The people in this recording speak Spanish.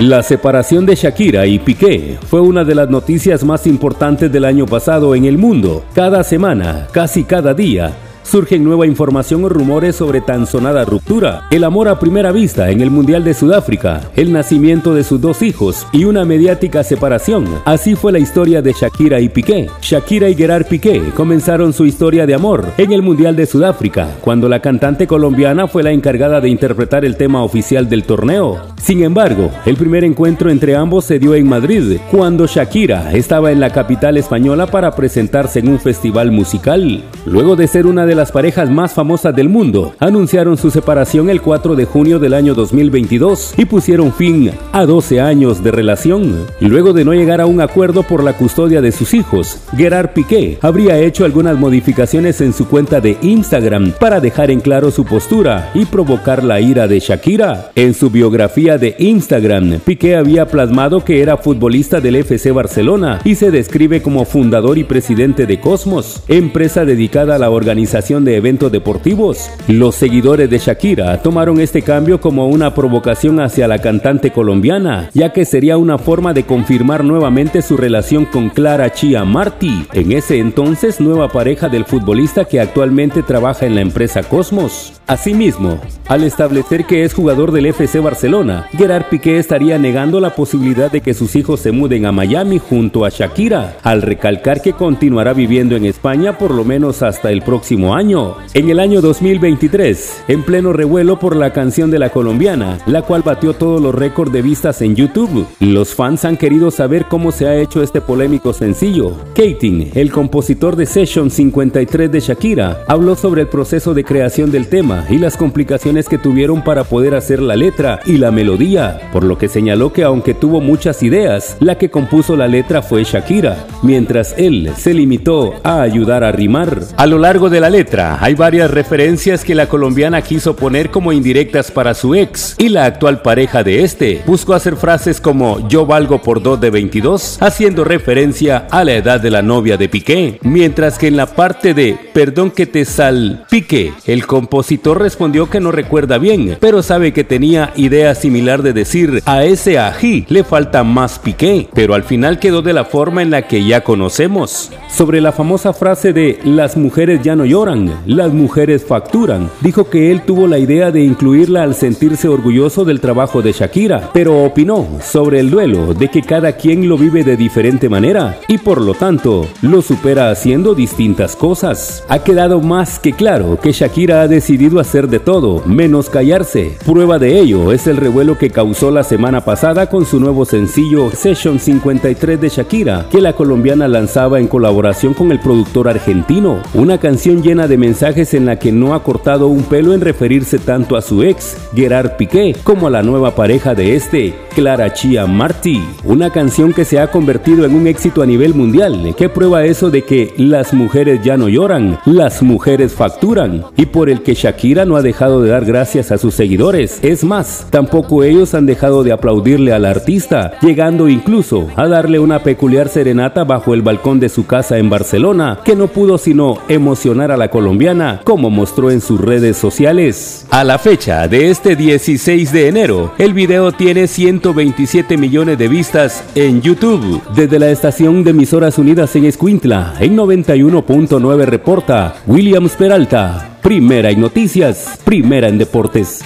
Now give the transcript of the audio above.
La separación de Shakira y Piqué fue una de las noticias más importantes del año pasado en el mundo. Cada semana, casi cada día, surgen nueva información o rumores sobre tan sonada ruptura, el amor a primera vista en el Mundial de Sudáfrica, el nacimiento de sus dos hijos y una mediática separación. Así fue la historia de Shakira y Piqué. Shakira y Gerard Piqué comenzaron su historia de amor en el Mundial de Sudáfrica, cuando la cantante colombiana fue la encargada de interpretar el tema oficial del torneo. Sin embargo, el primer encuentro entre ambos se dio en Madrid, cuando Shakira estaba en la capital española para presentarse en un festival musical. Luego de ser una de las parejas más famosas del mundo, anunciaron su separación el 4 de junio del año 2022 y pusieron fin a 12 años de relación. Luego de no llegar a un acuerdo por la custodia de sus hijos, Gerard Piqué habría hecho algunas modificaciones en su cuenta de Instagram para dejar en claro su postura y provocar la ira de Shakira. En su biografía de Instagram, Piqué había plasmado que era futbolista del FC Barcelona y se describe como fundador y presidente de Cosmos, empresa dedicada a la organización de eventos deportivos. Los seguidores de Shakira tomaron este cambio como una provocación hacia la cantante colombiana, ya que sería una forma de confirmar nuevamente su relación con Clara Chia Martí, en ese entonces nueva pareja del futbolista que actualmente trabaja en la empresa Cosmos. Asimismo, al establecer que es jugador del FC Barcelona, Gerard Piqué estaría negando la posibilidad de que sus hijos se muden a Miami junto a Shakira, al recalcar que continuará viviendo en España por lo menos hasta el próximo año. En el año 2023, en pleno revuelo por la canción de la colombiana, la cual batió todos los récords de vistas en YouTube, los fans han querido saber cómo se ha hecho este polémico sencillo. Kating, el compositor de Session 53 de Shakira, habló sobre el proceso de creación del tema y las complicaciones que tuvieron para poder hacer la letra y la melodía, por lo que señaló que aunque tuvo muchas ideas, la que compuso la letra fue Shakira, mientras él se limitó a ayudar a rimar. A lo largo de la letra hay varias referencias que la colombiana quiso poner como indirectas para su ex y la actual pareja de este. Buscó hacer frases como yo valgo por dos de 22, haciendo referencia a la edad de la novia de Piqué, mientras que en la parte de perdón que te sal Piqué, el compositor respondió que no recuerda bien, pero sabe que tenía idea similar de decir a ese ají le falta más Piqué, pero al final quedó de la forma en la que ya conocemos. Sobre la famosa frase de las mujeres ya no lloran, las mujeres facturan. Dijo que él tuvo la idea de incluirla al sentirse orgulloso del trabajo de Shakira, pero opinó sobre el duelo de que cada quien lo vive de diferente manera y por lo tanto lo supera haciendo distintas cosas. Ha quedado más que claro que Shakira ha decidido hacer de todo, menos callarse. Prueba de ello es el revuelo que causó la semana pasada con su nuevo sencillo Session 53 de Shakira, que la colombiana lanzaba en colaboración con el productor argentino, una canción llena de mensajes en la que no ha cortado un pelo en referirse tanto a su ex, Gerard Piqué, como a la nueva pareja de este, Clara Chia Martí. Una canción que se ha convertido en un éxito a nivel mundial, que prueba eso de que las mujeres ya no lloran, las mujeres facturan, y por el que Shakira no ha dejado de dar gracias a sus seguidores. Es más, tampoco ellos han dejado de aplaudirle al artista, llegando incluso a darle una peculiar serenata bajo el balcón de su casa en Barcelona, que no pudo sino emocionar a la colombiana, como mostró en sus redes sociales. A la fecha de este 16 de enero, el video tiene 127 millones de vistas en YouTube. Desde la estación de emisoras unidas en Escuintla, en 91.9 reporta Williams Peralta. Primera en noticias, primera en deportes.